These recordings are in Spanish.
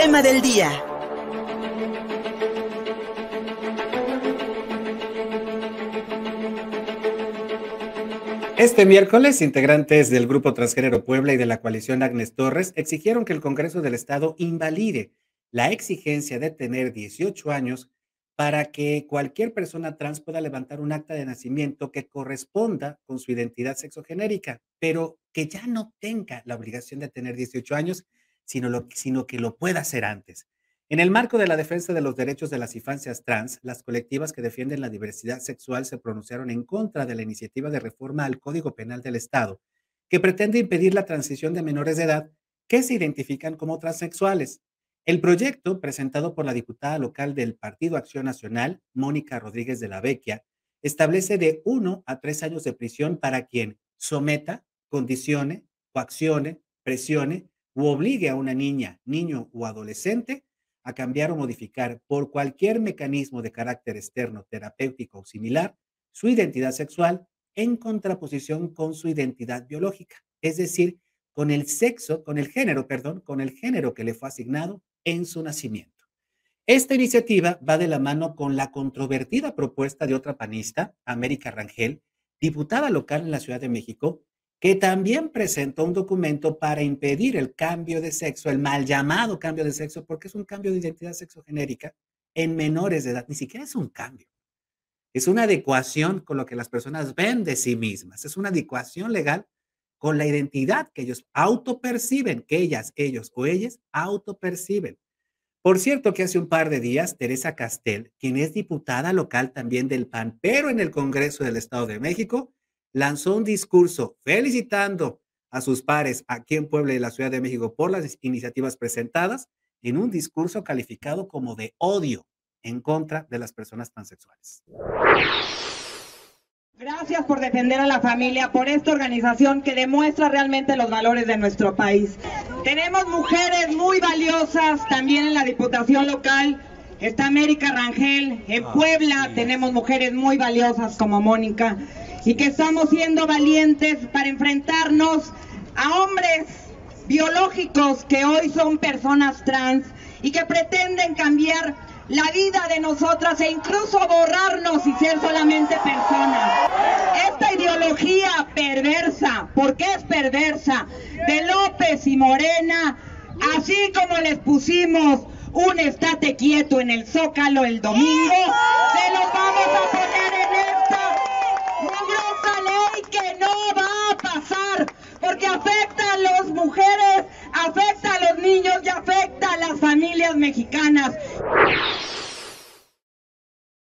tema del día. Este miércoles, integrantes del Grupo Transgénero Puebla y de la coalición Agnes Torres exigieron que el Congreso del Estado invalide la exigencia de tener 18 años para que cualquier persona trans pueda levantar un acta de nacimiento que corresponda con su identidad sexogenérica, pero que ya no tenga la obligación de tener 18 años, sino, lo, sino que lo pueda hacer antes. En el marco de la defensa de los derechos de las infancias trans, las colectivas que defienden la diversidad sexual se pronunciaron en contra de la iniciativa de reforma al Código Penal del Estado, que pretende impedir la transición de menores de edad que se identifican como transexuales. El proyecto, presentado por la diputada local del Partido Acción Nacional, Mónica Rodríguez de la Vecchia, establece de uno a tres años de prisión para quien someta, condicione, coaccione, presione u obligue a una niña, niño o adolescente a cambiar o modificar por cualquier mecanismo de carácter externo, terapéutico o similar su identidad sexual en contraposición con su identidad biológica, es decir, con el sexo, con el género, perdón, con el género que le fue asignado en su nacimiento. Esta iniciativa va de la mano con la controvertida propuesta de otra panista, América Rangel, diputada local en la Ciudad de México, que también presentó un documento para impedir el cambio de sexo, el mal llamado cambio de sexo, porque es un cambio de identidad sexogenérica en menores de edad. Ni siquiera es un cambio. Es una adecuación con lo que las personas ven de sí mismas. Es una adecuación legal con la identidad que ellos autoperciben, que ellas, ellos o ellas autoperciben. Por cierto que hace un par de días, Teresa Castel, quien es diputada local también del PAN, pero en el Congreso del Estado de México, lanzó un discurso felicitando a sus pares aquí en Puebla y la Ciudad de México por las iniciativas presentadas en un discurso calificado como de odio en contra de las personas transexuales. Gracias por defender a la familia, por esta organización que demuestra realmente los valores de nuestro país. Tenemos mujeres muy valiosas también en la Diputación local. Está América Rangel. En ah, Puebla tenemos mujeres muy valiosas como Mónica. Y que estamos siendo valientes para enfrentarnos a hombres biológicos que hoy son personas trans y que pretenden cambiar la vida de nosotras e incluso borrarnos y ser solamente personas. Esta ideología perversa, porque es perversa, de López y Morena, así como les pusimos un estate quieto en el Zócalo el domingo, se los vamos a poner en esta mugrosa ley que no va a pasar, porque afecta a las mujeres, afecta a los niños y afecta a las familias mexicanas.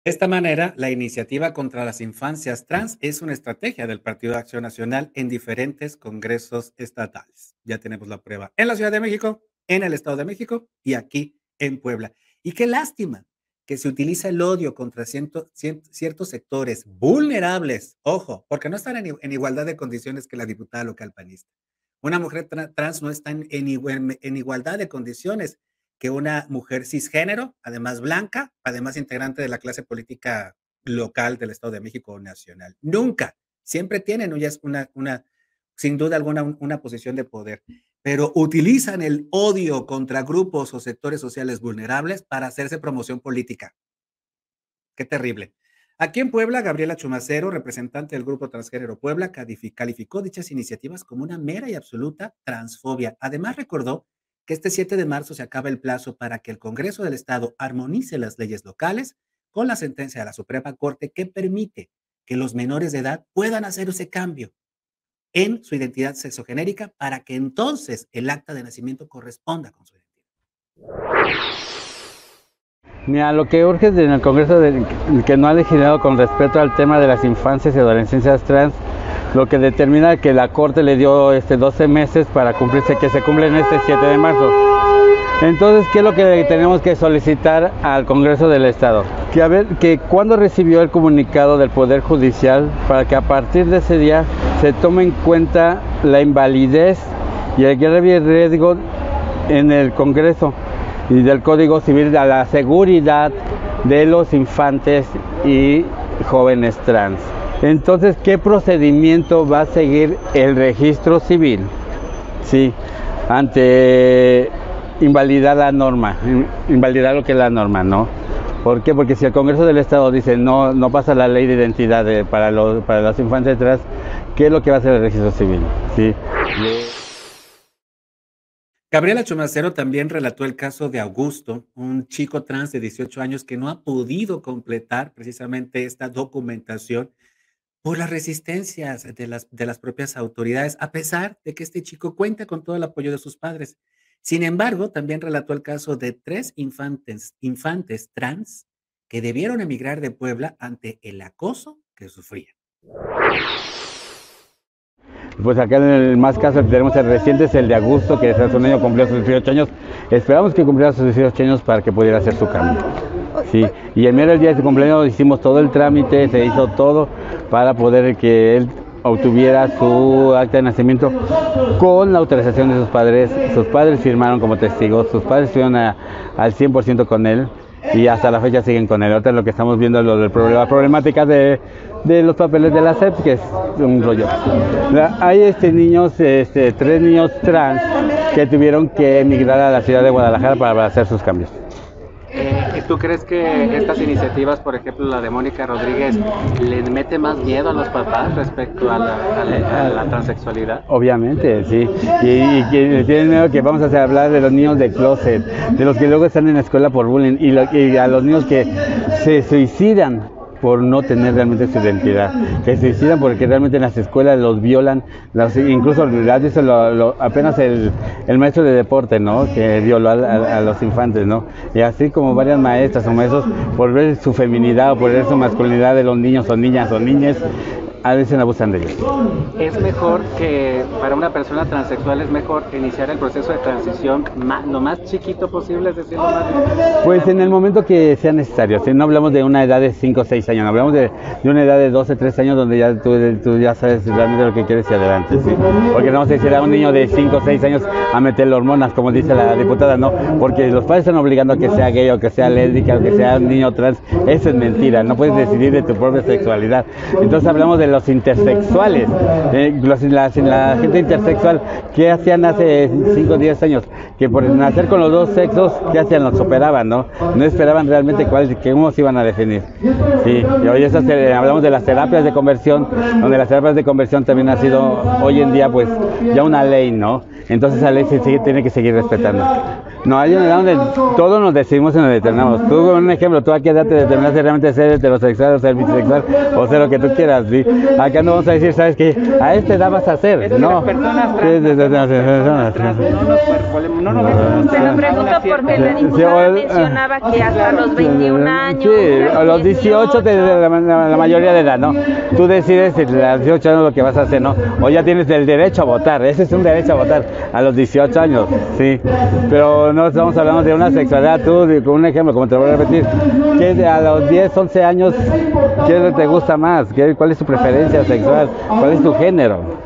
De esta manera, la iniciativa contra las infancias trans es una estrategia del Partido de Acción Nacional en diferentes congresos estatales. Ya tenemos la prueba en la Ciudad de México, en el Estado de México y aquí en Puebla. Y qué lástima que se utiliza el odio contra ciertos sectores vulnerables, ojo, porque no están en, igualdad de condiciones que la diputada local panista. Una mujer trans no está en, igualdad de condiciones que una mujer cisgénero, además blanca, además integrante de la clase política local del Estado de México nacional. Nunca, siempre tienen una, una, sin duda alguna, una posición de poder, pero utilizan el odio contra grupos o sectores sociales vulnerables para hacerse promoción política. Qué terrible. Aquí en Puebla, Gabriela Chumacero, representante del Grupo Transgénero Puebla, calificó dichas iniciativas como una mera y absoluta transfobia. Además, recordó que este 7 de marzo se acaba el plazo para que el Congreso del Estado armonice las leyes locales con la sentencia de la Suprema Corte que permite que los menores de edad puedan hacer ese cambio en su identidad sexogenérica para que entonces el acta de nacimiento corresponda con su identidad. Mira, lo que urge en el Congreso que no ha legislado con respecto al tema de las infancias y adolescencias trans lo que determina que la Corte le dio este 12 meses para cumplirse, que se cumplen este 7 de marzo. Entonces, ¿qué es lo que tenemos que solicitar al Congreso del Estado? Que a ver, que cuando recibió el comunicado del Poder Judicial, para que a partir de ese día se tome en cuenta la invalidez y el grave riesgo en el Congreso y del Código Civil a la seguridad de los infantes y jóvenes trans. Entonces, ¿qué procedimiento va a seguir el registro civil? Sí, ante invalidar la norma, invalidar lo que es la norma, ¿no? ¿Por qué? Porque si el Congreso del Estado dice no, no pasa la ley de identidad para, los, para los infantes trans, ¿qué es lo que va a hacer el registro civil? ¿Sí? Gabriela Chumacero también relató el caso de Augusto, un chico trans de 18 años que no ha podido completar precisamente esta documentación por las resistencias de las, de las propias autoridades, a pesar de que este chico cuenta con todo el apoyo de sus padres. Sin embargo, también relató el caso de tres infantes, infantes trans que debieron emigrar de Puebla ante el acoso que sufrían. Pues acá en el más caso que tenemos el reciente es el de Augusto, que hace un año cumplió sus 18 años. Esperamos que cumpliera sus 18 años para que pudiera hacer su cambio. Sí, y el mero día de su cumpleaños hicimos todo el trámite, se hizo todo para poder que él obtuviera su acta de nacimiento con la autorización de sus padres. Sus padres firmaron como testigos, sus padres estuvieron al 100% con él y hasta la fecha siguen con él. Ahorita lo que estamos viendo es lo del problema, la problemática de, de, los papeles de la SEP, que es un rollo. Hay este niños, este, tres niños trans que tuvieron que emigrar a la ciudad de Guadalajara para hacer sus cambios. ¿Tú crees que estas iniciativas, por ejemplo la de Mónica Rodríguez, le mete más miedo a los papás respecto a la, transexualidad? Obviamente, sí. Y, que tienen miedo que vamos a hablar de los niños de closet, de los que luego están en la escuela por bullying y, y a los niños que se suicidan por no tener realmente su identidad, que se suicidan porque realmente en las escuelas los violan, incluso apenas el, maestro de deporte, ¿no? Que violó a, los infantes, ¿no? Y así como varias maestras o maestros por ver su feminidad o por ver su masculinidad de los niños o niñas o niñas, a veces abusan de ellos. Es mejor que para una persona transexual es mejor iniciar el proceso de transición lo más chiquito posible, es decir, lo más... Pues en el momento que sea necesario, si no hablamos de una edad de 5 o 6 años, hablamos de, una edad de 12, 13 años donde ya tú, ya sabes realmente lo que quieres y adelante, ¿sí? Porque no si a un niño de 5 o 6 años a meterle hormonas, como dice la diputada, no, porque los padres están obligando a que sea gay o que sea lésbica o que sea un niño trans, eso es mentira, no puedes decidir de tu propia sexualidad. Entonces hablamos de los intersexuales, eh, la, gente intersexual, ¿qué hacían hace 5 o 10 años? Que por nacer con los dos sexos, ¿qué hacían? Los operaban, ¿no? No esperaban realmente cuál, cómo se iban a definir. Sí, y hoy esas, hablamos de las terapias de conversión, donde las terapias de conversión también ha sido hoy en día pues ya una ley, ¿no? Entonces esa ley se tiene que seguir respetando. No, hay una edad donde todos nos decidimos y nos determinamos. Tú, un ejemplo, tú a qué edad te determinas realmente ser heterosexual o ser bisexual o ser lo que tú quieras. ¿sí? Acá no vamos a decir, ¿sabes qué? A este edad vas a ser. No. Las personas trans, no nos Se lo pregunto porque la diputada mencionaba que hasta los 21 años. Sí, a los 18 la, la, mayoría de edad, ¿no? Tú decides a los 18 años lo que vas a hacer, ¿no? O ya tienes el derecho a votar. Ese es un derecho a votar a los 18 años, sí. Pero no estamos hablando de una sexualidad, tú, con un ejemplo, como te voy a repetir, que a los 10, 11 años, ¿qué te gusta más? ¿Qué, ¿Cuál es tu preferencia sexual? ¿Cuál es tu género?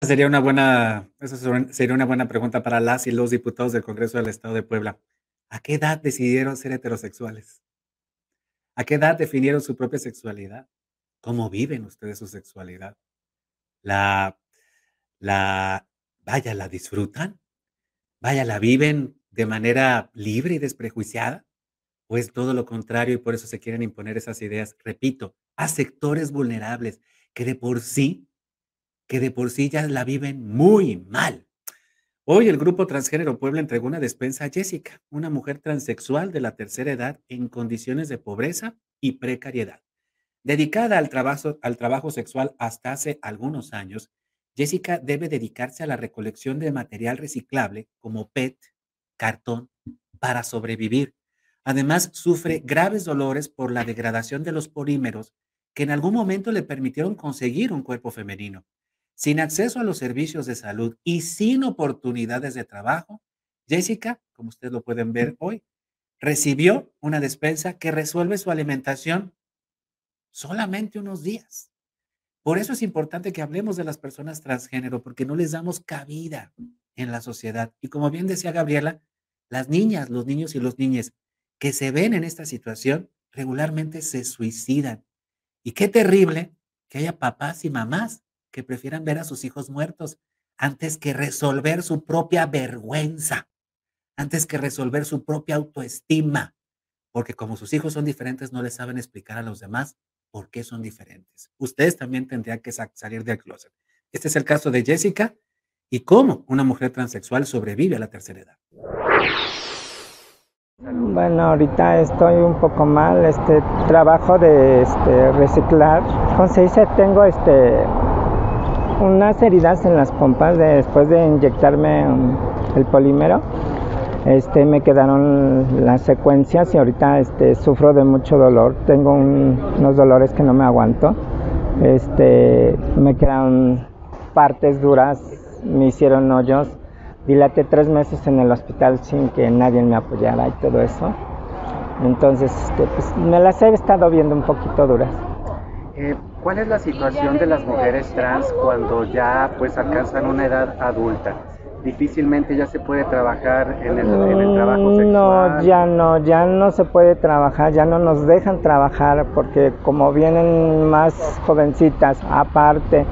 Sería una buena, eso sería una buena pregunta para las y los diputados del Congreso del Estado de Puebla. ¿A qué edad decidieron ser heterosexuales? ¿A qué edad definieron su propia sexualidad? ¿Cómo viven ustedes su sexualidad? La, la vaya, la disfrutan, vaya, la viven de manera libre y desprejuiciada, o es todo lo contrario y por eso se quieren imponer esas ideas, repito, a sectores vulnerables que de por sí, que de por sí ya la viven muy mal. Hoy el grupo Transgénero Puebla entregó una despensa a Jessica, una mujer transexual de la tercera edad en condiciones de pobreza y precariedad. Dedicada al trabajo, al trabajo sexual hasta hace algunos años, Jessica debe dedicarse a la recolección de material reciclable como PET, cartón, para sobrevivir. Además, sufre graves dolores por la degradación de los polímeros que en algún momento le permitieron conseguir un cuerpo femenino. Sin acceso a los servicios de salud y sin oportunidades de trabajo, Jessica, como ustedes lo pueden ver hoy, recibió una despensa que resuelve su alimentación solamente unos días. Por eso es importante que hablemos de las personas transgénero, porque no les damos cabida en la sociedad. Y como bien decía Gabriela, las niñas, los niños y los niñas que se ven en esta situación regularmente se suicidan. Y qué terrible que haya papás y mamás que prefieran ver a sus hijos muertos antes que resolver su propia vergüenza, antes que resolver su propia autoestima, porque como sus hijos son diferentes, no les saben explicar a los demás por qué son diferentes. Ustedes también tendrían que salir del closet. Este es el caso de Jessica y cómo una mujer transexual sobrevive a la tercera edad. Bueno, ahorita estoy un poco mal, este trabajo de este, reciclar. Como tengo este unas heridas en las pompas después de inyectarme el polímero. Este, me quedaron las secuencias y ahorita este, sufro de mucho dolor. Tengo unos dolores que no me aguanto. Este, me quedaron partes duras, me hicieron hoyos dilaté tres meses en el hospital sin que nadie me apoyara y todo eso. Entonces, este, pues, me las he estado viendo un poquito duras. Eh, ¿Cuál es la situación de las mujeres trans cuando ya pues alcanzan una edad adulta? Difícilmente ya se puede trabajar en el, en el trabajo mm, sexual. No, ya no, ya no se puede trabajar, ya no nos dejan trabajar porque como vienen más jovencitas aparte,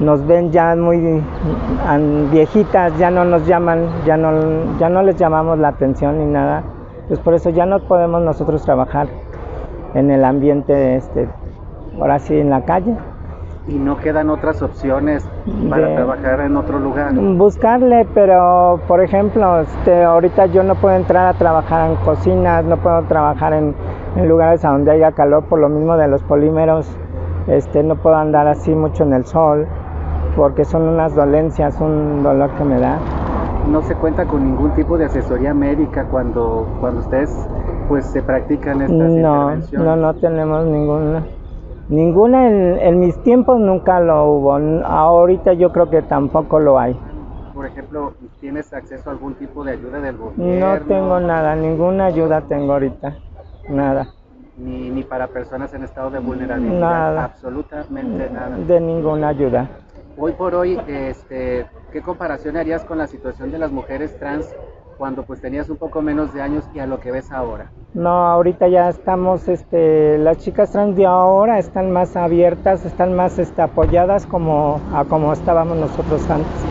nos ven ya muy viejitas, ya no nos llaman, ya no, ya no les llamamos la atención ni nada. Pues por eso ya no podemos nosotros trabajar en el ambiente, este, ahora sí en la calle. ¿Y no quedan otras opciones para trabajar en otro lugar? Buscarle, pero por ejemplo, este, ahorita yo no puedo entrar a trabajar en cocinas, no puedo trabajar en, en lugares a donde haya calor por lo mismo de los polímeros, este, no puedo andar así mucho en el sol porque son unas dolencias, un dolor que me da. No se cuenta con ningún tipo de asesoría médica cuando, cuando ustedes pues se practican estas no, intervenciones. No, no tenemos ninguna. Ninguna en, en, mis tiempos nunca lo hubo. Ahorita yo creo que tampoco lo hay. Por ejemplo, ¿tienes acceso a algún tipo de ayuda del gobierno? No tengo nada, ninguna ayuda tengo ahorita. Nada. Ni, ni para personas en estado de vulnerabilidad. Nada. Absolutamente nada. De ninguna ayuda hoy por hoy, este, ¿qué comparación harías con la situación de las mujeres trans cuando pues tenías un poco menos de años y a lo que ves ahora? No, ahorita ya estamos, este, las chicas trans de ahora están más abiertas, están más este, apoyadas como como estábamos nosotros antes.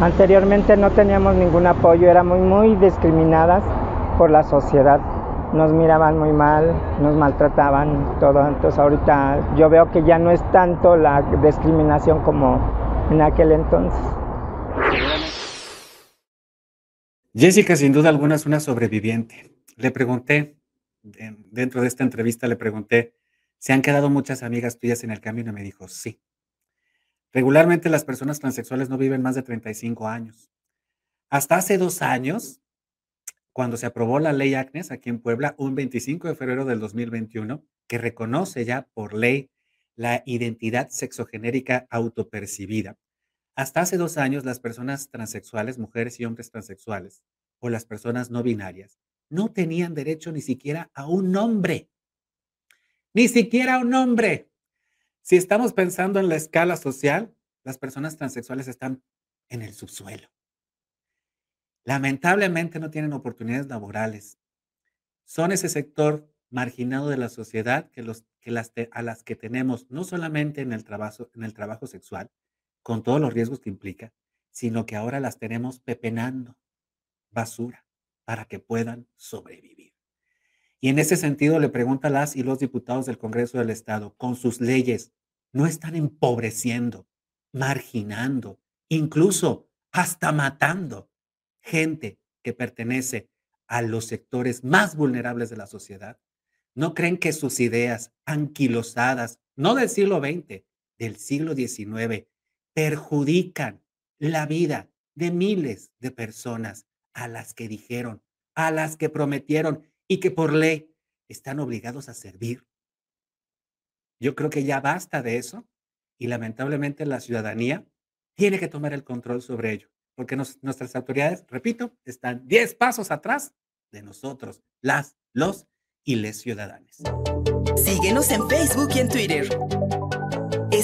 Anteriormente no teníamos ningún apoyo, éramos muy discriminadas por la sociedad. Nos miraban muy mal, nos maltrataban, todo. Entonces ahorita yo veo que ya no es tanto la discriminación como en aquel entonces. Jessica, sin duda alguna, es una sobreviviente. Le pregunté, dentro de esta entrevista le pregunté, ¿se han quedado muchas amigas tuyas en el camino? Y me dijo, sí. Regularmente las personas transexuales no viven más de 35 años. Hasta hace dos años, cuando se aprobó la ley ACNES aquí en Puebla, un 25 de febrero del 2021, que reconoce ya por ley la identidad sexogenérica autopercibida. Hasta hace dos años, las personas transexuales, mujeres y hombres transexuales, o las personas no binarias, no tenían derecho ni siquiera a un nombre. Ni siquiera a un nombre. Si estamos pensando en la escala social, las personas transexuales están en el subsuelo. Lamentablemente no tienen oportunidades laborales. Son ese sector marginado de la sociedad que, a las que tenemos no solamente en el, trabajo, en el trabajo sexual, con todos los riesgos que implica, sino que ahora las tenemos pepenando basura para que puedan sobrevivir. Y en ese sentido le pregunta a las y los diputados del Congreso del Estado, con sus leyes, ¿no están empobreciendo, marginando, incluso hasta matando gente que pertenece a los sectores más vulnerables de la sociedad? ¿No creen que sus ideas anquilosadas, no del siglo XX, del siglo XIX, perjudican la vida de miles de personas a las que dijeron, a las que prometieron y que por ley están obligados a servir? Yo creo que ya basta de eso y lamentablemente la ciudadanía tiene que tomar el control sobre ello, porque nuestras autoridades, repito, están 10 pasos atrás de nosotros, las, los y les ciudadanos. Síguenos en Facebook y en Twitter.